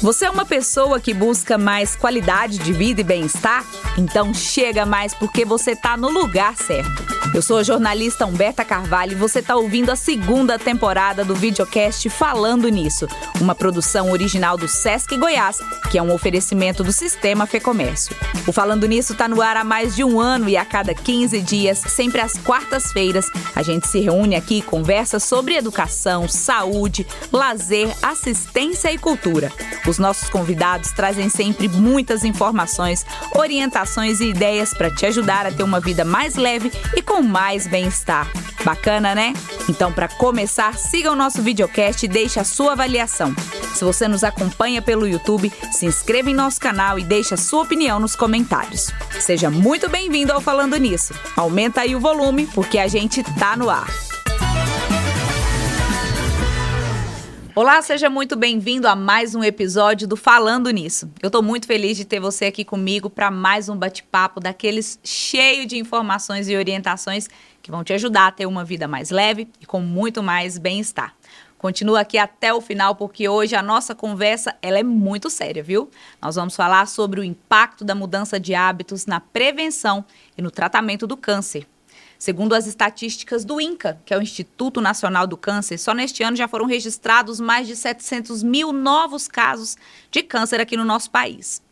Você é uma pessoa que busca mais qualidade de vida e bem-estar? Então chega mais porque você está no lugar certo. Eu sou a jornalista Humberta Carvalho e você está ouvindo a segunda temporada do videocast Falando Nisso, uma produção original do Sesc Goiás, que é um oferecimento do Sistema Fecomércio. O Falando Nisso está no ar há mais de um ano e a cada 15 dias, sempre às quartas-feiras, a gente se reúne aqui e conversa sobre educação, saúde, lazer, assistência e cultura. Os nossos convidados trazem sempre muitas informações, orientações e ideias para te ajudar a ter uma vida mais leve e com mais bem-estar. Bacana, né? Então, para começar, siga o nosso videocast e deixe a sua avaliação. Se você nos acompanha pelo YouTube, se inscreva em nosso canal e deixe a sua opinião nos comentários. Seja muito bem-vindo ao Falando Nisso. Aumenta aí o volume, porque a gente tá no ar. Olá, seja muito bem-vindo a mais um episódio do Falando Nisso. Eu estou muito feliz de ter você aqui comigo para mais um bate-papo daqueles cheio de informações e orientações que vão te ajudar a ter uma vida mais leve e com muito mais bem-estar. Continua aqui até o final porque hoje a nossa conversa ela é muito séria, viu? Nós vamos falar sobre o impacto da mudança de hábitos na prevenção e no tratamento do câncer. Segundo as estatísticas do INCA, que é o Instituto Nacional do Câncer, só neste ano já foram registrados mais de 700 mil novos casos de câncer aqui no nosso país.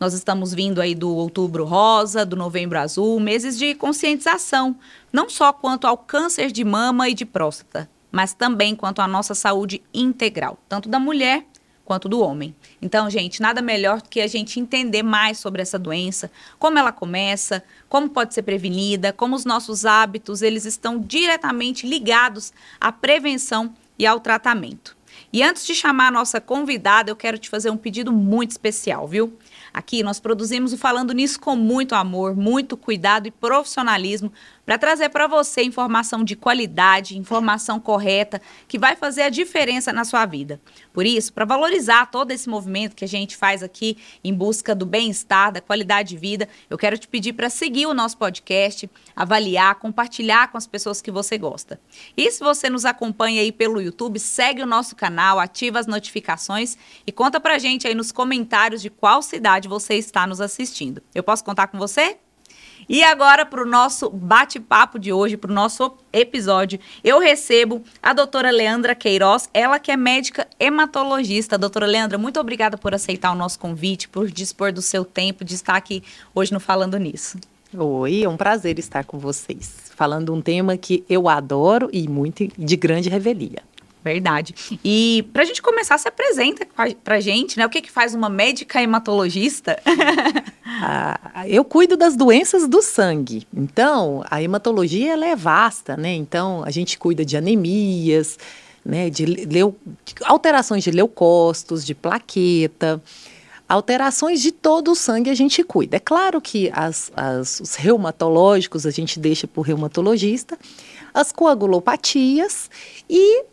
Nós estamos vindo aí do outubro rosa, do novembro azul, meses de conscientização, não só quanto ao câncer de mama e de próstata, mas também quanto à nossa saúde integral, tanto da mulher quanto do homem. Então, gente, nada melhor do que a gente entender mais sobre essa doença, como ela começa, como pode ser prevenida, como os nossos hábitos, eles estão diretamente ligados à prevenção e ao tratamento. E antes de chamar a nossa convidada, eu quero te fazer um pedido muito especial, viu? Aqui nós produzimos o Falando Nisso com muito amor, muito cuidado e profissionalismo para trazer para você informação de qualidade, informação correta, que vai fazer a diferença na sua vida. Por isso, para valorizar todo esse movimento que a gente faz aqui em busca do bem-estar, da qualidade de vida, eu quero te pedir para seguir o nosso podcast, avaliar, compartilhar com as pessoas que você gosta. E se você nos acompanha aí pelo YouTube, segue o nosso canal, ativa as notificações e conta pra gente aí nos comentários de qual cidade você está nos assistindo. Eu posso contar com você? E agora, para o nosso bate-papo de hoje, para o nosso episódio, eu recebo a doutora Leandra Queiroz, ela que é médica hematologista. Doutora Leandra, muito obrigada por aceitar o nosso convite, por dispor do seu tempo de estar aqui hoje no Falando Nisso. Oi, é um prazer estar com vocês, falando um tema que eu adoro e muito de grande revelia. Verdade. E para a gente começar, se apresenta para a gente, né? O que, que faz uma médica hematologista? ah, eu cuido das doenças do sangue. Então, a hematologia ela é vasta, né? Então, a gente cuida de anemias, né? De leu... alterações de leucócitos, de plaqueta, alterações de todo o sangue a gente cuida. É claro que as, as, os reumatológicos a gente deixa para o reumatologista, as coagulopatias e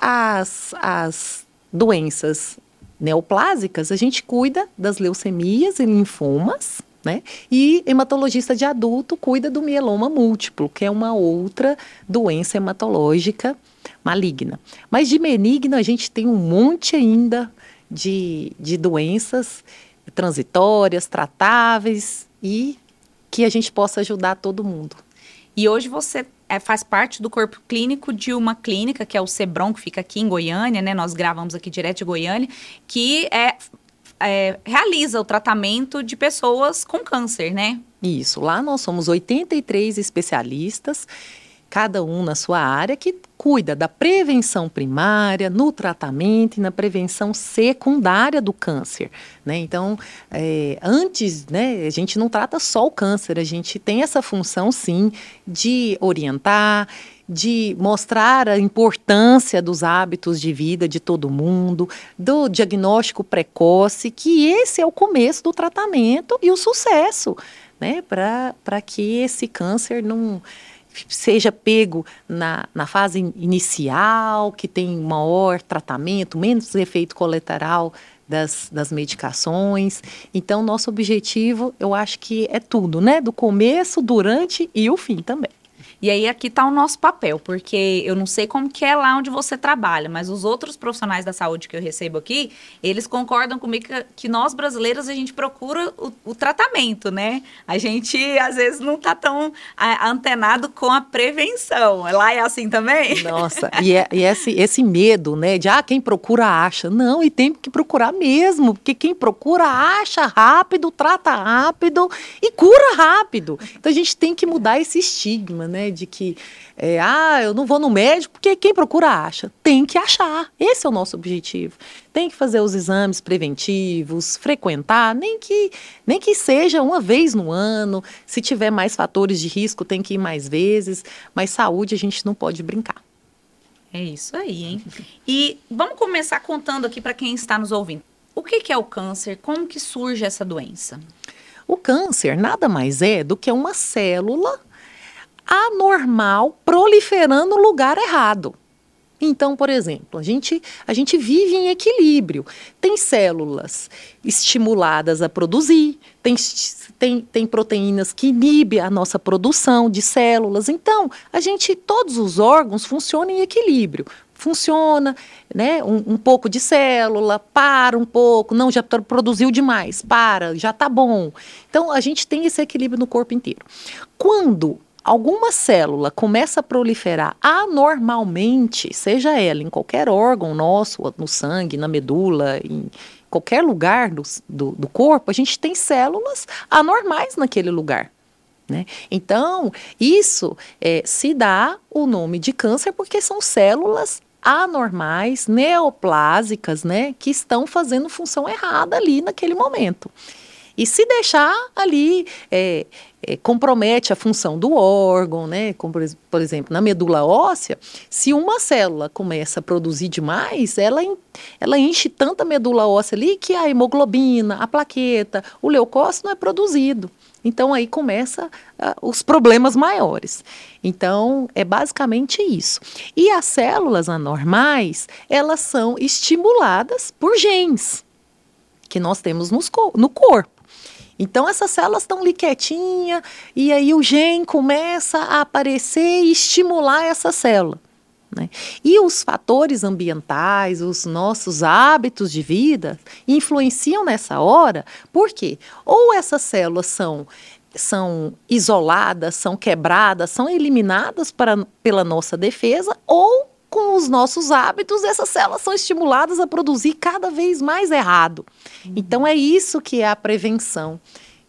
as, as doenças neoplásicas, a gente cuida das leucemias e linfomas, né? E hematologista de adulto cuida do mieloma múltiplo, que é uma outra doença hematológica maligna. Mas de benigno a gente tem um monte ainda de, de doenças transitórias, tratáveis e que a gente possa ajudar todo mundo. E hoje você é, faz parte do corpo clínico de uma clínica, que é o Sebron, que fica aqui em Goiânia, né? Nós gravamos aqui direto de Goiânia, que é, é, realiza o tratamento de pessoas com câncer, né? Isso. Lá nós somos 83 especialistas cada um na sua área, que cuida da prevenção primária, no tratamento e na prevenção secundária do câncer. Né? Então, é, antes, né, a gente não trata só o câncer, a gente tem essa função, sim, de orientar, de mostrar a importância dos hábitos de vida de todo mundo, do diagnóstico precoce, que esse é o começo do tratamento e o sucesso, né, para que esse câncer não seja pego na, na fase inicial, que tem maior tratamento, menos efeito colateral das, das medicações. Então, nosso objetivo, eu acho que é tudo, né? Do começo, durante e o fim também. E aí aqui está o nosso papel, porque eu não sei como que é lá onde você trabalha, mas os outros profissionais da saúde que eu recebo aqui, eles concordam comigo que, que nós brasileiros a gente procura o, o, tratamento, né? A gente às vezes não está tão a, antenado com a prevenção. Lá é assim também? Nossa, e, é, e esse, esse medo, né, de ah, quem procura acha. Não, e tem que procurar mesmo, porque quem procura acha rápido, trata rápido e cura rápido. Então a gente tem que mudar esse estigma, né? De que, é, ah, eu não vou no médico porque quem procura acha. Tem que achar. Esse é o nosso objetivo. Tem que fazer os exames preventivos, frequentar, nem que, nem que seja uma vez no ano. Se tiver mais fatores de risco, tem que ir mais vezes. Mas saúde a gente não pode brincar. É isso aí, hein? E vamos começar contando aqui para quem está nos ouvindo. O que, que é o câncer? Como que surge essa doença? O câncer nada mais é do que uma célula anormal proliferando no lugar errado. Então, por exemplo, a gente, a gente vive em equilíbrio. Tem células estimuladas a produzir, tem, tem, tem proteínas que inibem a nossa produção de células. Então, a gente, todos os órgãos funcionam em equilíbrio funciona, né? Um, um, pouco de célula, para um pouco, não, já produziu demais, para, já está bom. Então, a gente tem esse equilíbrio no corpo inteiro. Quando alguma célula começa a proliferar anormalmente, seja ela em qualquer órgão nosso, no sangue, na medula, em qualquer lugar do, do, do corpo, a gente tem células anormais naquele lugar. Né? Então, isso é, se dá o nome de câncer porque são células anormais, neoplásicas, né, que estão fazendo função errada ali naquele momento. E se deixar ali, é, é, compromete a função do órgão, né? Como, por exemplo, na medula óssea, se uma célula começa a produzir demais, ela, ela enche tanta medula óssea ali que a hemoglobina, a plaqueta, o leucócito não é produzido. Então aí começa uh, os problemas maiores. Então é basicamente isso. E as células anormais, elas são estimuladas por genes que nós temos no corpo. Então essas células estão ali quietinha e aí o gene começa a aparecer e estimular essa célula. Né? E os fatores ambientais, os nossos hábitos de vida influenciam nessa hora, por quê? Ou essas células são são isoladas, são quebradas, são eliminadas para, pela nossa defesa, ou com os nossos hábitos, essas células são estimuladas a produzir cada vez mais errado. Uhum. Então é isso que é a prevenção.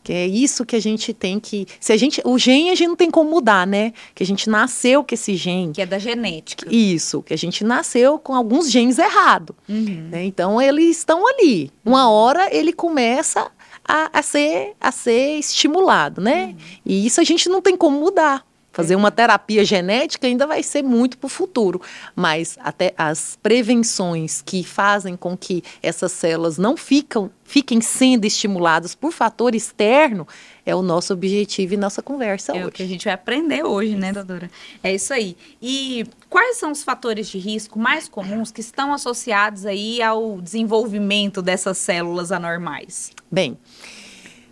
Que é isso que a gente tem que. Se a gente. O gene a gente não tem como mudar, né? Que a gente nasceu com esse gene. Que é da genética. Isso, que a gente nasceu com alguns genes errados. Uhum. Né? Então eles estão ali. Uma hora ele começa a, a, ser, a ser estimulado, né? Uhum. E isso a gente não tem como mudar. Fazer uma terapia genética ainda vai ser muito para o futuro, mas até as prevenções que fazem com que essas células não ficam, fiquem sendo estimuladas por fator externo é o nosso objetivo e nossa conversa é hoje. o que a gente vai aprender hoje, né, doutora? É isso aí. E quais são os fatores de risco mais comuns que estão associados aí ao desenvolvimento dessas células anormais? Bem,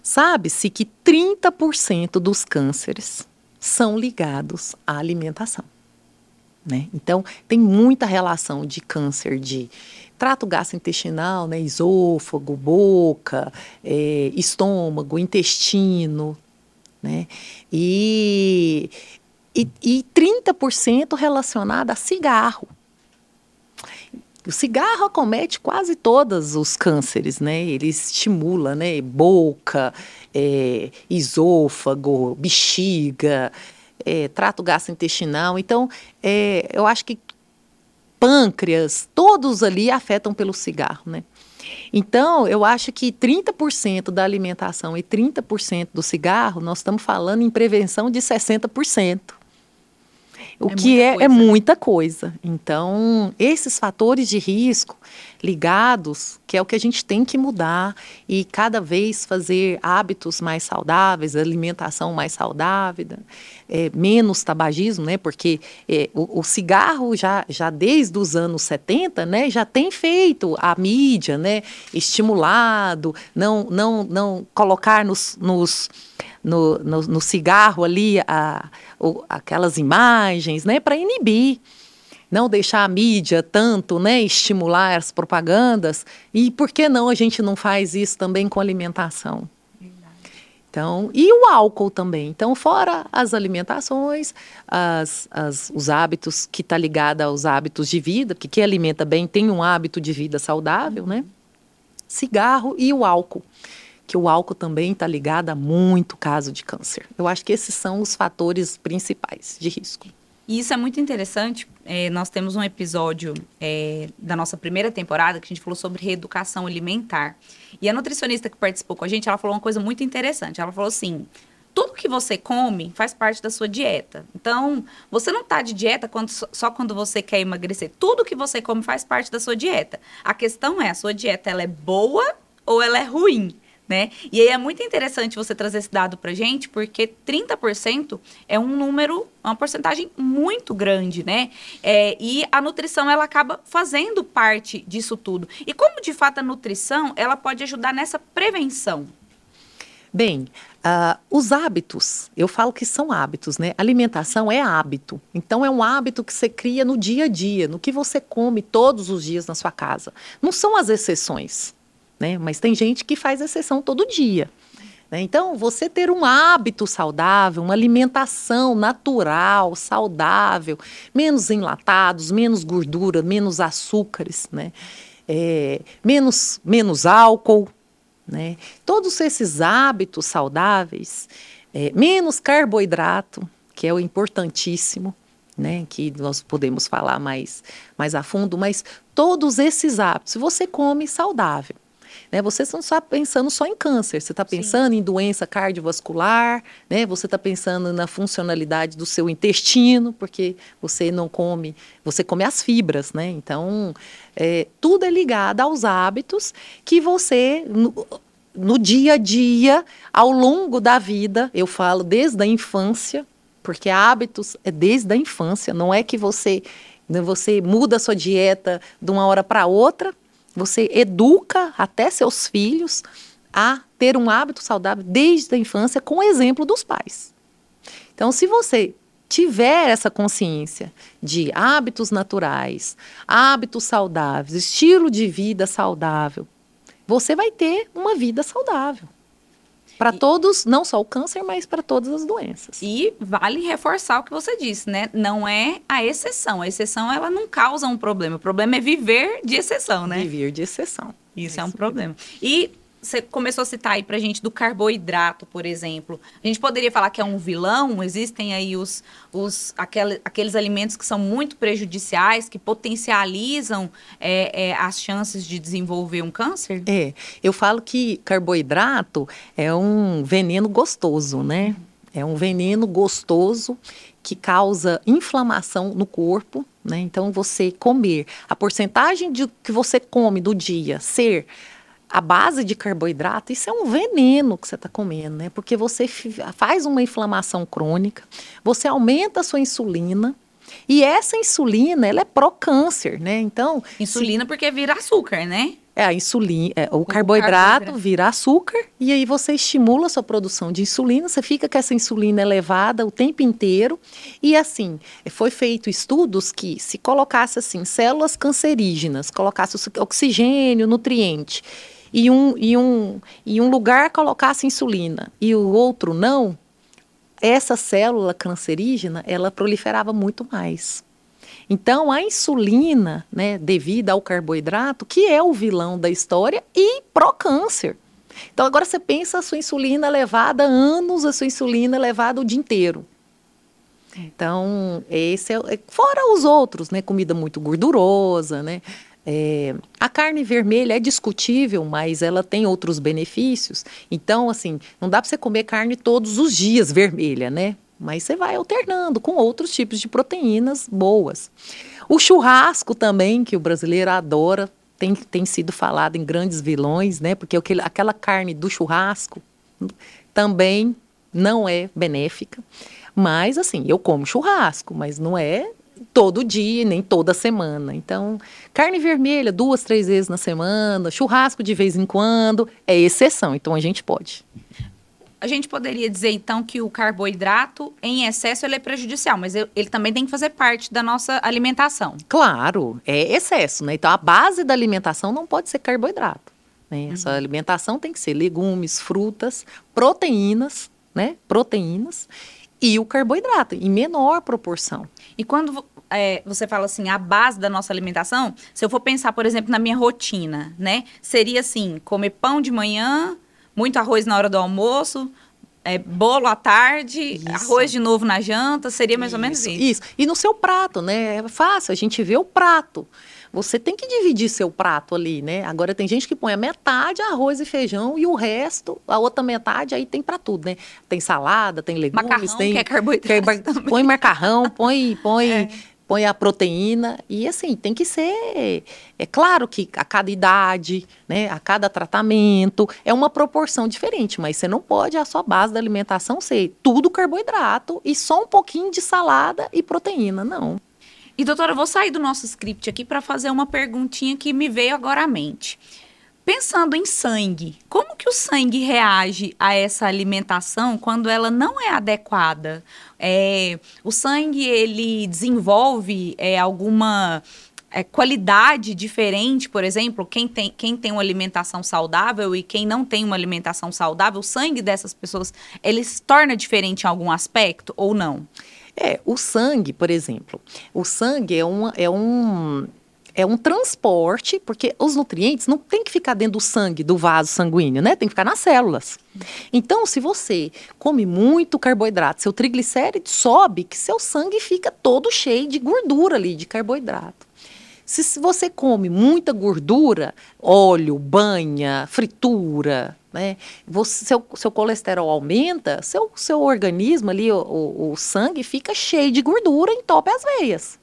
sabe-se que 30% dos cânceres são ligados à alimentação. Né? Então, tem muita relação de câncer de trato gastrointestinal, né? esôfago, boca, é, estômago, intestino, né? E, e, e 30% relacionado a cigarro. O cigarro acomete quase todos os cânceres, né? Ele estimula, né? Boca, é, esôfago, bexiga, é, trato gastrointestinal. Então, é, eu acho que pâncreas, todos ali afetam pelo cigarro, né? Então, eu acho que 30% da alimentação e 30% do cigarro, nós estamos falando em prevenção de 60%. O é que é, é muita coisa. Então, esses fatores de risco ligados, que é o que a gente tem que mudar e cada vez fazer hábitos mais saudáveis, alimentação mais saudável, é, menos tabagismo, né? Porque é, o, o, cigarro já, já desde os anos 70, né? Já tem feito a mídia, né? Estimulado, não, não, não colocar nos, nos no, no, no, cigarro ali a, o, aquelas imagens, né? Para inibir não deixar a mídia tanto, né, estimular as propagandas. E por que não a gente não faz isso também com alimentação? Então, e o álcool também. Então, fora as alimentações, as, as, os hábitos que está ligado aos hábitos de vida, porque quem alimenta bem tem um hábito de vida saudável, né? Cigarro e o álcool. Que o álcool também está ligado a muito caso de câncer. Eu acho que esses são os fatores principais de risco. E isso é muito interessante. É, nós temos um episódio é, da nossa primeira temporada que a gente falou sobre reeducação alimentar. E a nutricionista que participou com a gente, ela falou uma coisa muito interessante. Ela falou assim: tudo que você come faz parte da sua dieta. Então, você não está de dieta quando, só quando você quer emagrecer. Tudo que você come faz parte da sua dieta. A questão é, a sua dieta ela é boa ou ela é ruim? Né? E aí é muito interessante você trazer esse dado pra gente, porque 30% é um número, uma porcentagem muito grande, né? É, e a nutrição, ela acaba fazendo parte disso tudo. E como, de fato, a nutrição, ela pode ajudar nessa prevenção? Bem, uh, os hábitos, eu falo que são hábitos, né? Alimentação é hábito. Então, é um hábito que você cria no dia a dia, no que você come todos os dias na sua casa. Não são as exceções né? Mas tem gente que faz exceção todo dia. Né? Então, você ter um hábito saudável, uma alimentação natural, saudável, menos enlatados, menos gordura, menos açúcares, né? É, menos, menos álcool, né? Todos esses hábitos saudáveis, é, menos carboidrato, que é o importantíssimo, né? Que nós podemos falar mais, mais a fundo, mas todos esses hábitos, você come saudável. Né? Você não está pensando só em câncer, você está pensando Sim. em doença cardiovascular, né? você está pensando na funcionalidade do seu intestino, porque você não come, você come as fibras, né? Então, é, tudo é ligado aos hábitos que você. No, no dia a dia, ao longo da vida, eu falo desde a infância, porque hábitos é desde a infância, não é que você né, você muda a sua dieta de uma hora para outra, você educa até seus filhos a ter um hábito saudável desde a infância com o exemplo dos pais. Então, se você tiver essa consciência de hábitos naturais, hábitos saudáveis, estilo de vida saudável, você vai ter uma vida saudável. Para todos, não só o câncer, mas para todas as doenças. E vale reforçar o que você disse, né? Não é a exceção. A exceção, ela não causa um problema. O problema é viver de exceção, né? Viver de exceção. Isso é, é um problema. E você começou a citar aí pra gente do carboidrato, por exemplo. A gente poderia falar que é um vilão? Existem aí os, os aquele, aqueles alimentos que são muito prejudiciais, que potencializam é, é, as chances de desenvolver um câncer? É, eu falo que carboidrato é um veneno gostoso, né? É um veneno gostoso que causa inflamação no corpo, né? Então, você comer, a porcentagem de que você come do dia ser a base de carboidrato, isso é um veneno que você está comendo, né? Porque você faz uma inflamação crônica, você aumenta a sua insulina, e essa insulina, ela é pró-câncer, né? Então. Insulina se... porque vira açúcar, né? É, a insulina, é, o, o carboidrato, carboidrato vira açúcar e aí você estimula a sua produção de insulina, você fica com essa insulina elevada o tempo inteiro. E assim, foi feito estudos que se colocasse assim, células cancerígenas, colocasse oxigênio, nutriente e um, e um, e um lugar colocasse insulina e o outro não, essa célula cancerígena, ela proliferava muito mais. Então, a insulina, né, devido ao carboidrato, que é o vilão da história, e pró-câncer. Então, agora você pensa a sua insulina levada anos, a sua insulina levada o dia inteiro. Então, esse é, fora os outros, né, comida muito gordurosa, né, é, a carne vermelha é discutível, mas ela tem outros benefícios. Então, assim, não dá para você comer carne todos os dias vermelha, né? Mas você vai alternando com outros tipos de proteínas boas. O churrasco também, que o brasileiro adora, tem, tem sido falado em grandes vilões, né? Porque aquele, aquela carne do churrasco também não é benéfica. Mas, assim, eu como churrasco, mas não é todo dia, nem toda semana. Então, carne vermelha duas, três vezes na semana, churrasco de vez em quando, é exceção. Então, a gente pode. A gente poderia dizer, então, que o carboidrato em excesso ele é prejudicial, mas ele também tem que fazer parte da nossa alimentação. Claro, é excesso, né? Então, a base da alimentação não pode ser carboidrato. Né? Uhum. Essa alimentação tem que ser legumes, frutas, proteínas, né? Proteínas e o carboidrato, em menor proporção. E quando é, você fala assim, a base da nossa alimentação, se eu for pensar, por exemplo, na minha rotina, né? Seria assim, comer pão de manhã, muito arroz na hora do almoço, é, bolo à tarde, isso. arroz de novo na janta, seria mais isso, ou menos isso. Isso. E no seu prato, né? É fácil, a gente vê o prato. Você tem que dividir seu prato ali, né? Agora tem gente que põe a metade arroz e feijão e o resto, a outra metade aí tem para tudo, né? Tem salada, tem legumes, macarrão, tem que é carboidrato. Que põe macarrão, põe, põe é põe a proteína e assim tem que ser é claro que a cada idade né a cada tratamento é uma proporção diferente mas você não pode a sua base da alimentação ser tudo carboidrato e só um pouquinho de salada e proteína não e doutora eu vou sair do nosso script aqui para fazer uma perguntinha que me veio agora à mente Pensando em sangue, como que o sangue reage a essa alimentação quando ela não é adequada? É, o sangue ele desenvolve é, alguma é, qualidade diferente, por exemplo, quem tem, quem tem uma alimentação saudável e quem não tem uma alimentação saudável, o sangue dessas pessoas ele se torna diferente em algum aspecto ou não? É, o sangue, por exemplo, o sangue é, uma, é um é um transporte, porque os nutrientes não tem que ficar dentro do sangue, do vaso sanguíneo, né? Tem que ficar nas células. Então, se você come muito carboidrato, seu triglicéride sobe, que seu sangue fica todo cheio de gordura ali, de carboidrato. Se, se você come muita gordura, óleo, banha, fritura, né? Você, seu, seu colesterol aumenta, seu, seu organismo ali, o, o, o sangue fica cheio de gordura, entope as veias.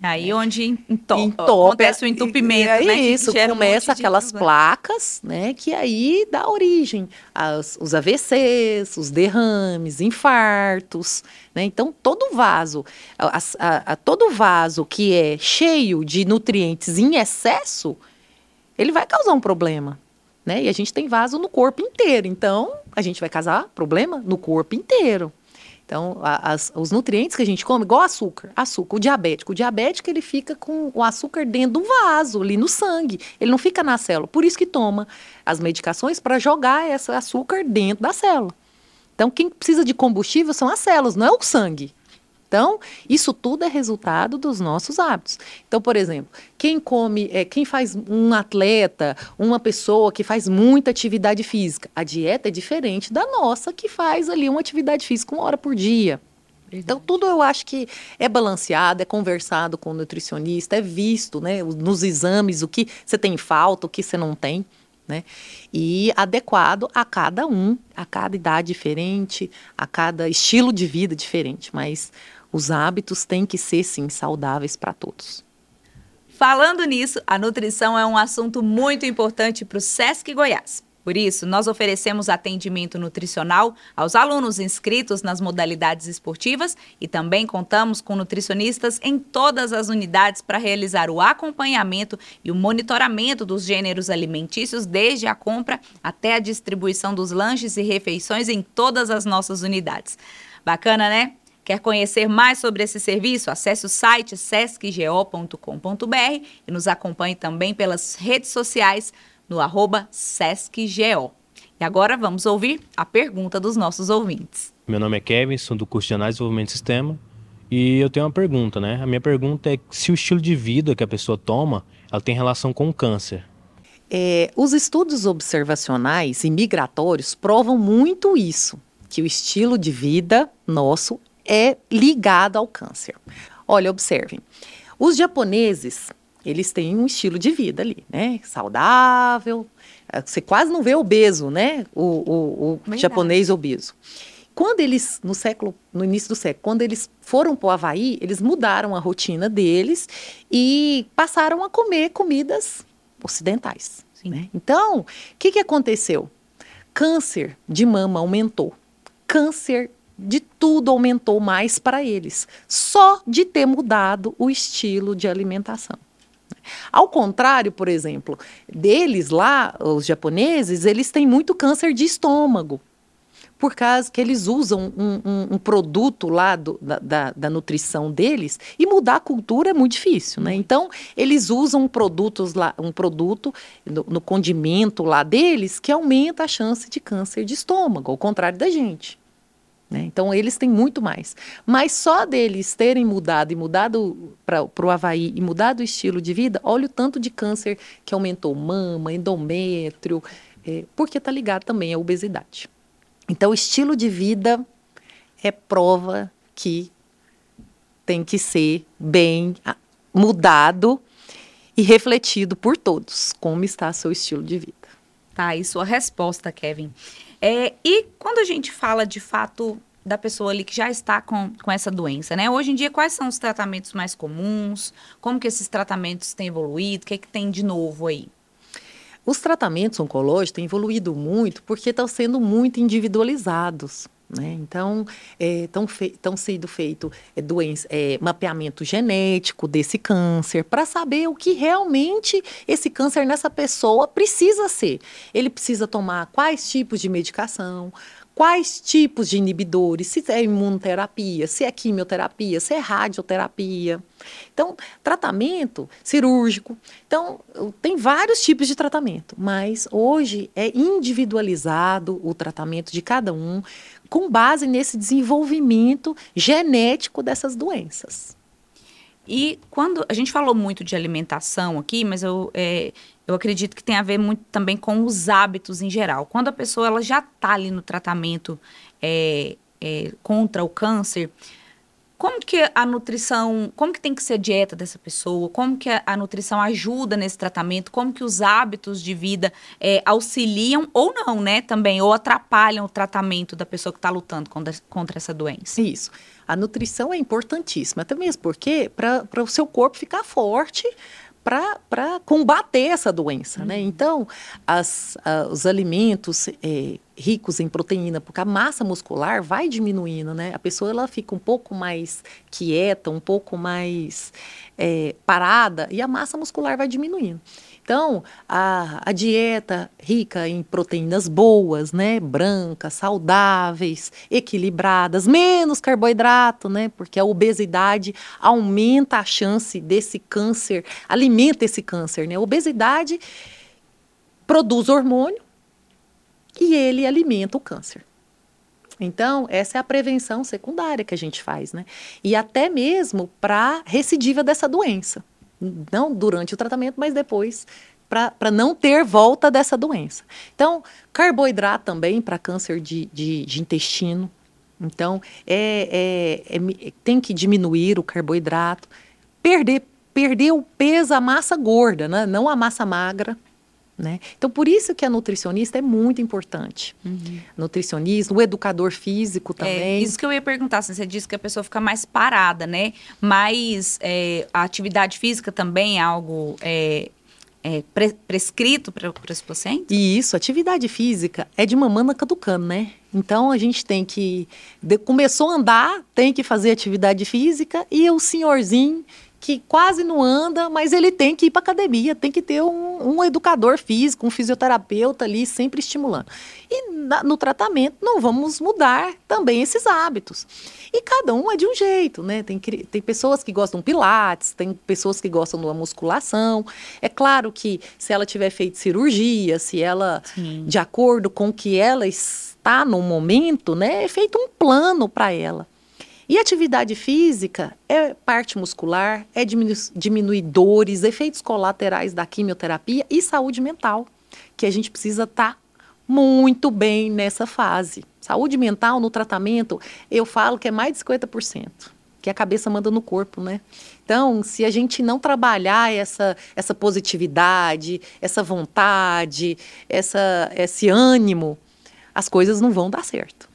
Aí onde entope, entope acontece o entupimento, é, né? Isso, começa um aquelas placas, né? Que aí dá origem aos os AVCs, os derrames, infartos, né? Então, todo vaso, a, a, a, todo vaso que é cheio de nutrientes em excesso, ele vai causar um problema, né? E a gente tem vaso no corpo inteiro, então a gente vai causar problema no corpo inteiro. Então, as, os nutrientes que a gente come, igual açúcar, açúcar, o diabético. O diabético, ele fica com o açúcar dentro do vaso, ali no sangue. Ele não fica na célula. Por isso que toma as medicações para jogar esse açúcar dentro da célula. Então, quem precisa de combustível são as células, não é o sangue. Então, isso tudo é resultado dos nossos hábitos. Então, por exemplo, quem come, é, quem faz um atleta, uma pessoa que faz muita atividade física, a dieta é diferente da nossa que faz ali uma atividade física uma hora por dia. Então, tudo eu acho que é balanceado, é conversado com o nutricionista, é visto né, nos exames o que você tem falta, o que você não tem. Né? E adequado a cada um, a cada idade diferente, a cada estilo de vida diferente. Mas os hábitos têm que ser, sim, saudáveis para todos. Falando nisso, a nutrição é um assunto muito importante para o SESC Goiás. Por isso, nós oferecemos atendimento nutricional aos alunos inscritos nas modalidades esportivas e também contamos com nutricionistas em todas as unidades para realizar o acompanhamento e o monitoramento dos gêneros alimentícios, desde a compra até a distribuição dos lanches e refeições em todas as nossas unidades. Bacana, né? Quer conhecer mais sobre esse serviço? Acesse o site sescgo.com.br e nos acompanhe também pelas redes sociais no arroba sescgo. E agora vamos ouvir a pergunta dos nossos ouvintes. Meu nome é Kevin, sou do curso de Análise e Desenvolvimento de Sistema e eu tenho uma pergunta, né? A minha pergunta é se o estilo de vida que a pessoa toma, ela tem relação com o câncer. É, os estudos observacionais e migratórios provam muito isso, que o estilo de vida nosso é ligado ao câncer. Olha, observem. Os japoneses, eles têm um estilo de vida ali, né? Saudável. É, você quase não vê obeso, né? O, o, o japonês obeso. Quando eles, no século, no início do século, quando eles foram para o Havaí, eles mudaram a rotina deles e passaram a comer comidas ocidentais. Né? Então, o que, que aconteceu? Câncer de mama aumentou. Câncer de tudo aumentou mais para eles, só de ter mudado o estilo de alimentação. Ao contrário, por exemplo, deles lá, os japoneses, eles têm muito câncer de estômago por causa que eles usam um, um, um produto lá do, da, da, da, nutrição deles e mudar a cultura é muito difícil, né? Então eles usam produtos lá, um produto no, no condimento lá deles que aumenta a chance de câncer de estômago, ao contrário da gente. Né? Então, eles têm muito mais. Mas só deles terem mudado e mudado para o Havaí e mudado o estilo de vida, olha o tanto de câncer que aumentou mama, endométrio, é, porque está ligado também à obesidade. Então, estilo de vida é prova que tem que ser bem ah, mudado e refletido por todos como está seu estilo de vida. Tá, e sua resposta, Kevin. É, e quando a gente fala de fato da pessoa ali que já está com, com essa doença, né? Hoje em dia, quais são os tratamentos mais comuns? Como que esses tratamentos têm evoluído? O que, é que tem de novo aí? Os tratamentos oncológicos têm evoluído muito porque estão sendo muito individualizados. Né? Então, estão é, sendo feito é, é, mapeamento genético desse câncer para saber o que realmente esse câncer nessa pessoa precisa ser. Ele precisa tomar quais tipos de medicação, quais tipos de inibidores, se é imunoterapia, se é quimioterapia, se é radioterapia. Então, tratamento cirúrgico. Então, tem vários tipos de tratamento, mas hoje é individualizado o tratamento de cada um com base nesse desenvolvimento genético dessas doenças. E quando a gente falou muito de alimentação aqui, mas eu, é, eu acredito que tem a ver muito também com os hábitos em geral. Quando a pessoa ela já está ali no tratamento é, é, contra o câncer, como que a nutrição, como que tem que ser a dieta dessa pessoa, como que a, nutrição ajuda nesse tratamento, como que os hábitos de vida é, auxiliam ou não, né, também, ou atrapalham o tratamento da pessoa que está lutando contra, contra essa doença. Isso. A nutrição é importantíssima, até mesmo porque para o seu corpo ficar forte, para combater essa doença, né? uhum. né? Então, as, os alimentos é, ricos em proteína, porque a massa muscular vai diminuindo, né? A pessoa ela fica um pouco mais quieta, um pouco mais é, parada e a massa muscular vai diminuindo. Então, a, a dieta rica em proteínas boas, né, brancas, saudáveis, equilibradas, menos carboidrato, né, porque a obesidade aumenta a chance desse câncer, alimenta esse câncer, né? A obesidade produz hormônio e ele alimenta o câncer. Então, essa é a prevenção secundária que a gente faz, né? E até mesmo para recidiva dessa doença não durante o tratamento, mas depois, para não ter volta dessa doença. Então, carboidrato também para câncer de, de, de, intestino. Então, é, é, é, tem que diminuir o carboidrato, perder, perder o peso, a massa gorda, né? não a massa magra. Né? Então, por isso que a nutricionista é muito importante. Uhum. Nutricionista, o educador físico é, também. É, isso que eu ia perguntar, assim, você disse que a pessoa fica mais parada, né? Mas é, a atividade física também é algo é, é, pre prescrito para os pacientes? E isso, atividade física é de mamãe caducando, né? Então a gente tem que. De, começou a andar, tem que fazer atividade física e o senhorzinho que quase não anda, mas ele tem que ir para academia, tem que ter um, um, educador físico, um fisioterapeuta ali sempre estimulando. E na, no tratamento não vamos mudar também esses hábitos. E cada um é de um jeito, né? Tem, tem pessoas que gostam pilates, tem pessoas que gostam de uma musculação. É claro que se ela tiver feito cirurgia, se ela, Sim. de acordo com o que ela está no momento, né, é feito um plano para ela. E atividade física é parte muscular, é diminu diminuir dores, efeitos colaterais da quimioterapia e saúde mental, que a gente precisa estar tá muito bem nessa fase. Saúde mental no tratamento, eu falo que é mais de 50%, que a cabeça manda no corpo, né? Então, se a gente não trabalhar essa, essa positividade, essa vontade, essa, esse ânimo, as coisas não vão dar certo.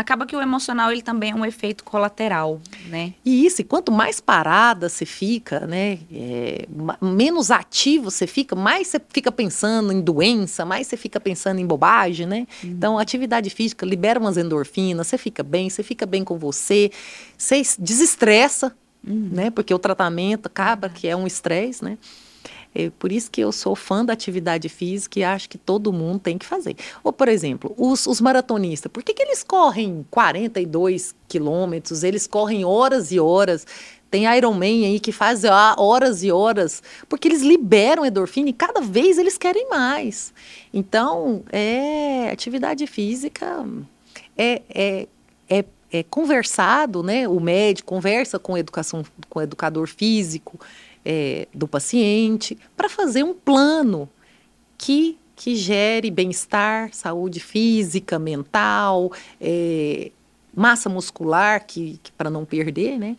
Acaba que o emocional ele também é um efeito colateral, né? E isso, e quanto mais parada você fica, né, é, menos ativo você fica, mais você fica pensando em doença, mais você fica pensando em bobagem, né? Uhum. Então, atividade física libera umas endorfinas, você fica bem, você fica bem com você, você desestressa, uhum. né? Porque o tratamento acaba que é um estresse, né? É por isso que eu sou fã da atividade física e acho que todo mundo tem que fazer. Ou, por exemplo, os, os maratonistas, por que, que eles correm 42 quilômetros? Eles correm horas e horas. Tem Ironman aí que faz horas e horas, porque eles liberam endorfina e cada vez eles querem mais. Então, é atividade física é, é, é, é conversado, né? O médico conversa com educação, com educador físico é, do paciente, para fazer um plano que, que gere bem-estar, saúde física, mental, é, massa muscular, que, que para não perder, né?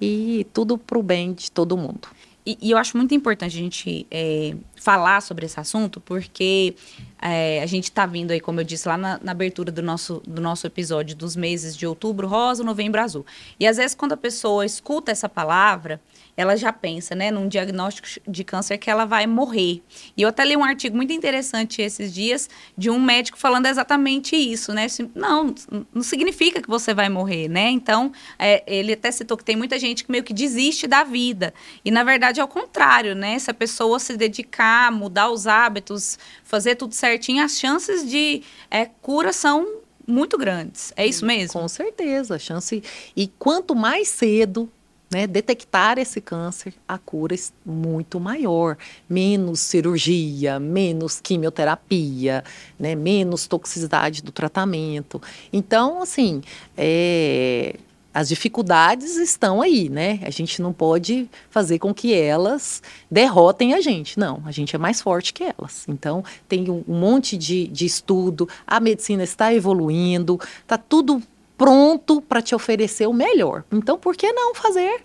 E tudo para o bem de todo mundo. E, e, eu acho muito importante a gente é, falar sobre esse assunto, porque é, a gente está vindo aí, como eu disse lá na, na, abertura do nosso, do nosso episódio, dos meses de outubro rosa, novembro azul. E às vezes, quando a pessoa escuta essa palavra, ela já pensa, né, num diagnóstico de câncer que ela vai morrer. E eu até li um artigo muito interessante esses dias de um médico falando exatamente isso, né? Assim, não, não significa que você vai morrer, né? Então, é, ele até citou que tem muita gente que meio que desiste da vida. E na verdade é o contrário, né? Se a pessoa se dedicar, mudar os hábitos, fazer tudo certinho, as chances de é, cura são muito grandes. É isso mesmo? Com certeza, a chance. E quanto mais cedo né, detectar esse câncer, a cura é muito maior. Menos cirurgia, menos quimioterapia, né, menos toxicidade do tratamento. Então, assim, é, as dificuldades estão aí, né? A gente não pode fazer com que elas derrotem a gente. Não, a gente é mais forte que elas. Então, tem um monte de, de estudo, a medicina está evoluindo, está tudo pronto para te oferecer o melhor. Então, por que não fazer?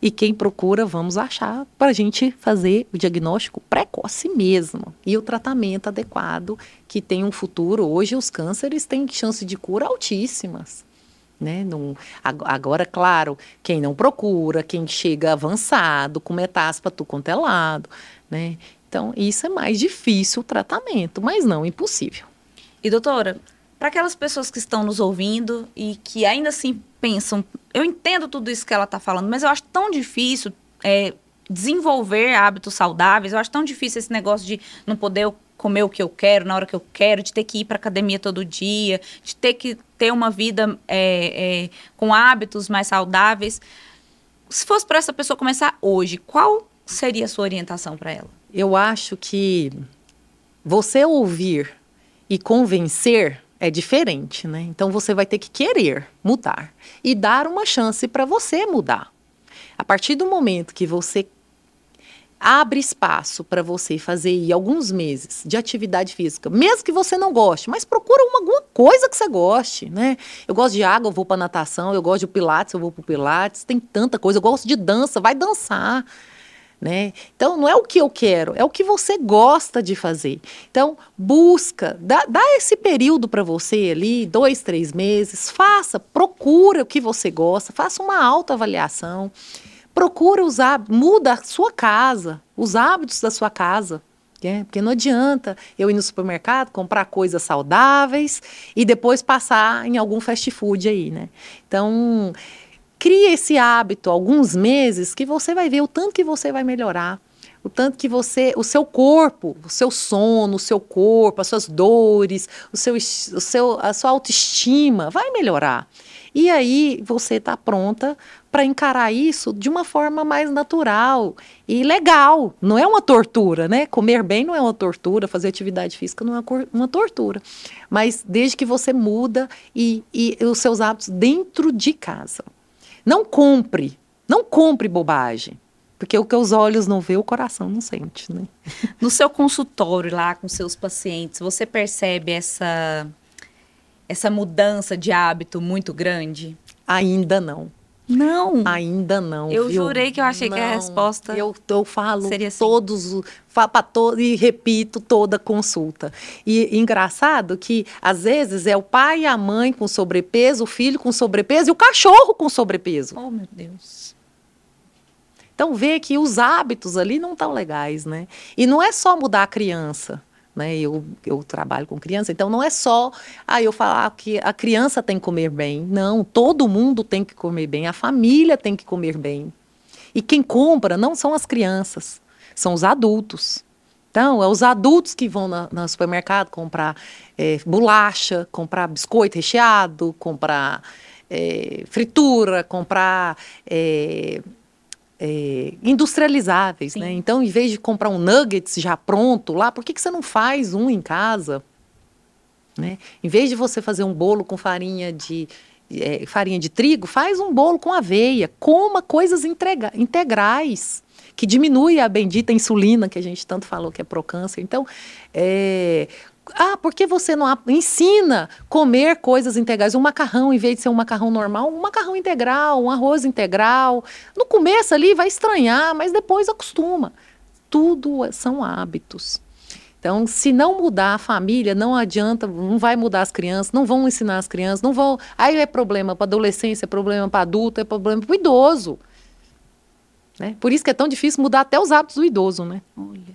E quem procura, vamos achar para a gente fazer o diagnóstico precoce mesmo e o tratamento adequado que tem um futuro. Hoje, os cânceres têm chance de cura altíssimas. Né? Agora, claro, quem não procura, quem chega avançado, com tu quanto é né? Então, isso é mais difícil o tratamento, mas não impossível. E doutora, para aquelas pessoas que estão nos ouvindo e que ainda assim pensam, eu entendo tudo isso que ela está falando, mas eu acho tão difícil é, desenvolver hábitos saudáveis, eu acho tão difícil esse negócio de não poder comer o que eu quero na hora que eu quero, de ter que ir para academia todo dia, de ter que ter uma vida é, é, com hábitos mais saudáveis. Se fosse para essa pessoa começar hoje, qual seria a sua orientação para ela? Eu acho que você ouvir e convencer é diferente, né? Então você vai ter que querer mudar e dar uma chance para você mudar. A partir do momento que você abre espaço para você fazer aí alguns meses de atividade física, mesmo que você não goste, mas procura uma, alguma coisa que você goste, né? Eu gosto de água, eu vou para natação, eu gosto de pilates, eu vou para pilates, tem tanta coisa, eu gosto de dança, vai dançar né? Então, não é o que eu quero, é o que você gosta de fazer. Então, busca, dá, dá esse período para você ali, dois, três meses, faça, procura o que você gosta, faça uma autoavaliação, procura usar, muda a sua casa, os hábitos da sua casa. É, porque não adianta eu ir no supermercado, comprar coisas saudáveis e depois passar em algum fast food aí, né? Então, crie esse hábito alguns meses que você vai ver o tanto que você vai melhorar. O tanto que você, o seu corpo, o seu sono, o seu corpo, as suas dores, o seu, o seu, a sua autoestima vai melhorar. E aí você está pronta para encarar isso de uma forma mais natural e legal. Não é uma tortura, né? Comer bem não é uma tortura, fazer atividade física não é uma tortura. Mas desde que você muda e, e os seus hábitos dentro de casa. Não compre, não compre bobagem. Porque o que os olhos não vê, o coração não sente, né? No seu consultório lá com seus pacientes, você percebe essa essa mudança de hábito muito grande? Ainda não. Não. Ainda não. Eu viu? jurei que eu achei não. que a resposta. Eu, eu falo seria assim. todos, para todo e repito toda consulta. E engraçado que às vezes é o pai e a mãe com sobrepeso, o filho com sobrepeso e o cachorro com sobrepeso. Oh, meu Deus. Então vê que os hábitos ali não estão legais, né? E não é só mudar a criança. Né? Eu, eu trabalho com criança, então não é só ah, eu falar que a criança tem que comer bem. Não, todo mundo tem que comer bem, a família tem que comer bem. E quem compra não são as crianças, são os adultos. Então, é os adultos que vão no supermercado comprar é, bolacha, comprar biscoito recheado, comprar é, fritura, comprar é, é, industrializáveis, Sim. né? Então, em vez de comprar um nuggets já pronto lá, por que, que você não faz um em casa? Né? Em vez de você fazer um bolo com farinha de é, farinha de trigo, faz um bolo com aveia. Coma coisas entrega, integrais que diminui a bendita insulina que a gente tanto falou que é pro câncer. Então, é, ah, por que você não ensina comer coisas integrais? Um macarrão, em vez de ser um macarrão normal, um macarrão integral, um arroz integral. No começo ali vai estranhar, mas depois acostuma. Tudo são hábitos. Então, se não mudar a família, não adianta, não vai mudar as crianças, não vão ensinar as crianças, não vão. Aí é problema para adolescência, é problema para adulto, é problema para o idoso. Né? Por isso que é tão difícil mudar até os hábitos do idoso, né? Olha.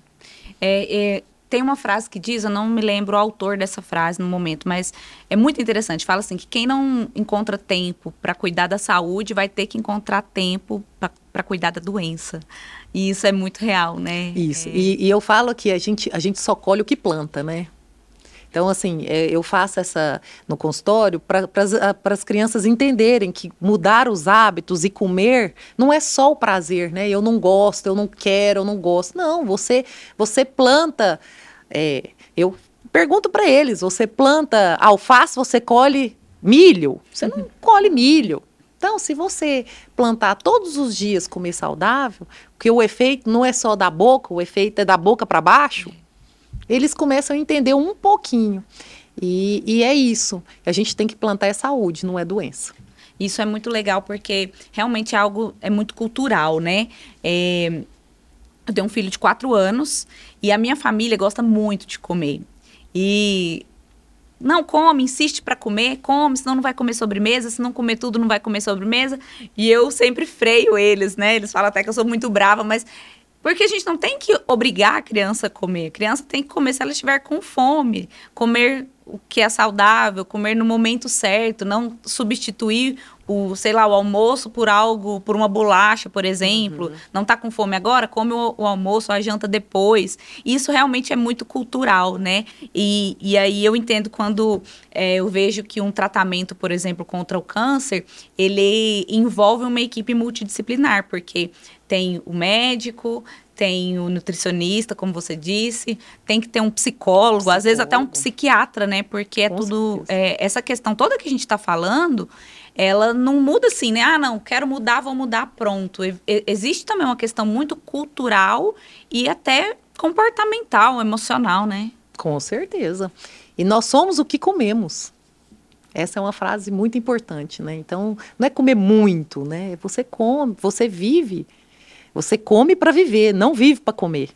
É, é, tem uma frase que diz, eu não me lembro o autor dessa frase no momento, mas é muito interessante. Fala assim que quem não encontra tempo para cuidar da saúde vai ter que encontrar tempo para cuidar da doença. E isso é muito real, né? Isso. É... E, e, eu falo que a gente, a gente só colhe o que planta, né? Então, assim, eu faço essa no consultório para as crianças entenderem que mudar os hábitos e comer não é só o prazer, né? Eu não gosto, eu não quero, eu não gosto. Não, você, você planta. É, eu pergunto para eles: você planta alface, você colhe milho? Você não colhe milho. Então, se você plantar todos os dias comer saudável, porque o efeito não é só da boca, o efeito é da boca para baixo, eles começam a entender um pouquinho. E, e, é isso. A gente tem que plantar é saúde, não é doença. Isso é muito legal porque realmente é algo é muito cultural, né? É, eu tenho um filho de quatro anos e a minha família gosta muito de comer. E não come, insiste para comer, come, senão não vai comer sobremesa, se não comer tudo não vai comer sobremesa. E eu sempre freio eles, né? Eles falam até que eu sou muito brava, mas porque a gente não tem que obrigar a criança a comer. A criança tem que comer se ela estiver com fome, comer o que é saudável, comer no momento certo, não substituir o, sei lá, o almoço por algo, por uma bolacha, por exemplo. Uhum. Não tá com fome agora, come o, o, almoço, a janta depois. Isso realmente é muito cultural, né? E, e aí eu entendo quando é, eu vejo que um tratamento, por exemplo, contra o câncer, ele envolve uma equipe multidisciplinar, porque tem o médico, tem o nutricionista, como você disse, tem que ter um psicólogo, psicólogo. às vezes até um psiquiatra, né? Porque é Com tudo. É, essa questão toda que a gente está falando, ela não muda assim, né? Ah, não, quero mudar, vou mudar, pronto. E, existe também uma questão muito cultural e até comportamental, emocional, né? Com certeza. E nós somos o que comemos. Essa é uma frase muito importante, né? Então, não é comer muito, né? Você come, você vive você come para viver, não vive para comer.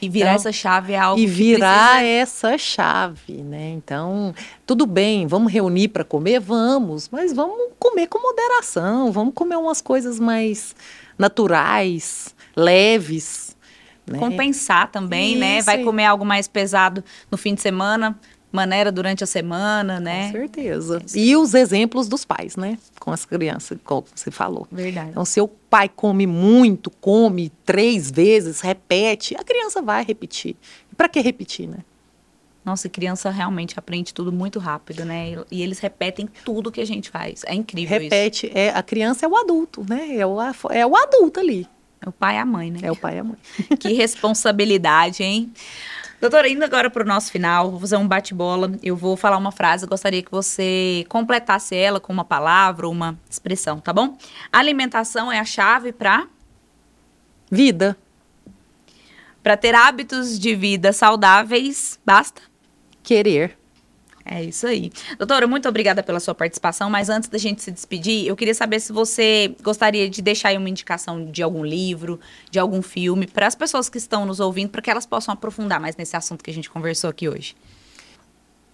E virar então, essa chave é algo E virar precisa... essa chave, né? Então, tudo bem, vamos reunir para comer? Vamos, mas vamos comer com moderação, vamos comer umas coisas mais naturais, leves. Né? Compensar também? Isso, né? Vai comer algo mais pesado no fim de semana, maneira durante a semana, né? Com certeza. E os exemplos dos pais, né? Com as crianças, como você falou. Verdade. Então, se o pai come muito, come três vezes, repete, a criança vai repetir. E para que repetir, né? Nossa, criança realmente aprende tudo muito rápido, né? E eles repetem tudo que a gente faz. É incrível Repete. isso. É, a criança é o adulto, né? É o, é o adulto ali. É o pai e a mãe, né? É o pai e a mãe. que responsabilidade, hein? Doutora, indo agora para o nosso final, vou fazer um bate-bola. Eu vou falar uma frase, gostaria que você completasse ela com uma palavra uma expressão, tá bom? alimentação é a chave para vida. Para ter hábitos de vida saudáveis, basta querer. É isso aí. Doutora, muito obrigada pela sua participação, mas antes da gente se despedir, eu queria saber se você gostaria de deixar aí uma indicação de algum livro, de algum filme, para as pessoas que estão nos ouvindo, para que elas possam aprofundar mais nesse assunto que a gente conversou aqui hoje.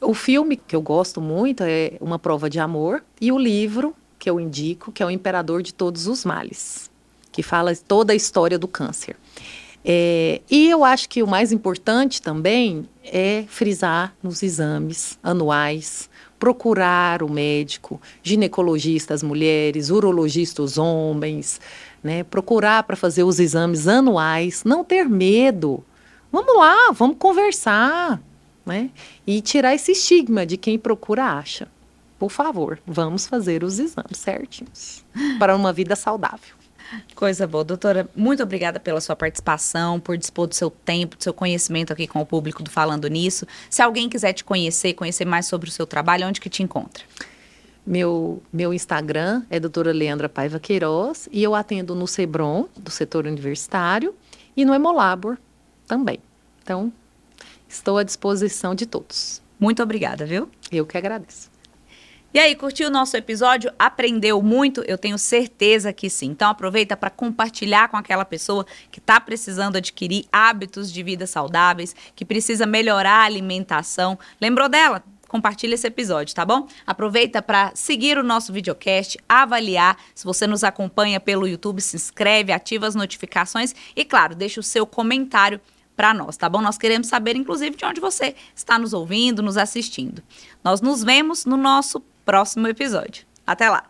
O filme que eu gosto muito é Uma Prova de Amor e o livro que eu indico, que é O Imperador de Todos os Males, que fala toda a história do câncer. É, e eu acho que o mais importante também é frisar nos exames anuais, procurar o médico, ginecologista as mulheres, urologista os homens, né? procurar para fazer os exames anuais, não ter medo. Vamos lá, vamos conversar, né? E tirar esse estigma de quem procura acha. Por favor, vamos fazer os exames certinhos para uma vida saudável. Coisa boa. Doutora, muito obrigada pela sua participação, por dispor do seu tempo, do seu conhecimento aqui com o público do Falando Nisso. Se alguém quiser te conhecer, conhecer mais sobre o seu trabalho, onde que te encontra? Meu, meu Instagram é doutora Leandra Paiva Queiroz e eu atendo no Cebron, do setor universitário, e no Hemolabor também. Então, estou à disposição de todos. Muito obrigada, viu? Eu que agradeço. E aí, curtiu o nosso episódio? Aprendeu muito? Eu tenho certeza que sim. Então aproveita para compartilhar com aquela pessoa que está precisando adquirir hábitos de vida saudáveis, que precisa melhorar a alimentação. Lembrou dela? Compartilha esse episódio, tá bom? Aproveita para seguir o nosso videocast, avaliar. Se você nos acompanha pelo YouTube, se inscreve, ativa as notificações e, claro, deixa o seu comentário para nós, tá bom? Nós queremos saber, inclusive, de onde você está nos ouvindo, nos assistindo. Nós nos vemos no nosso próximo episódio. Até lá!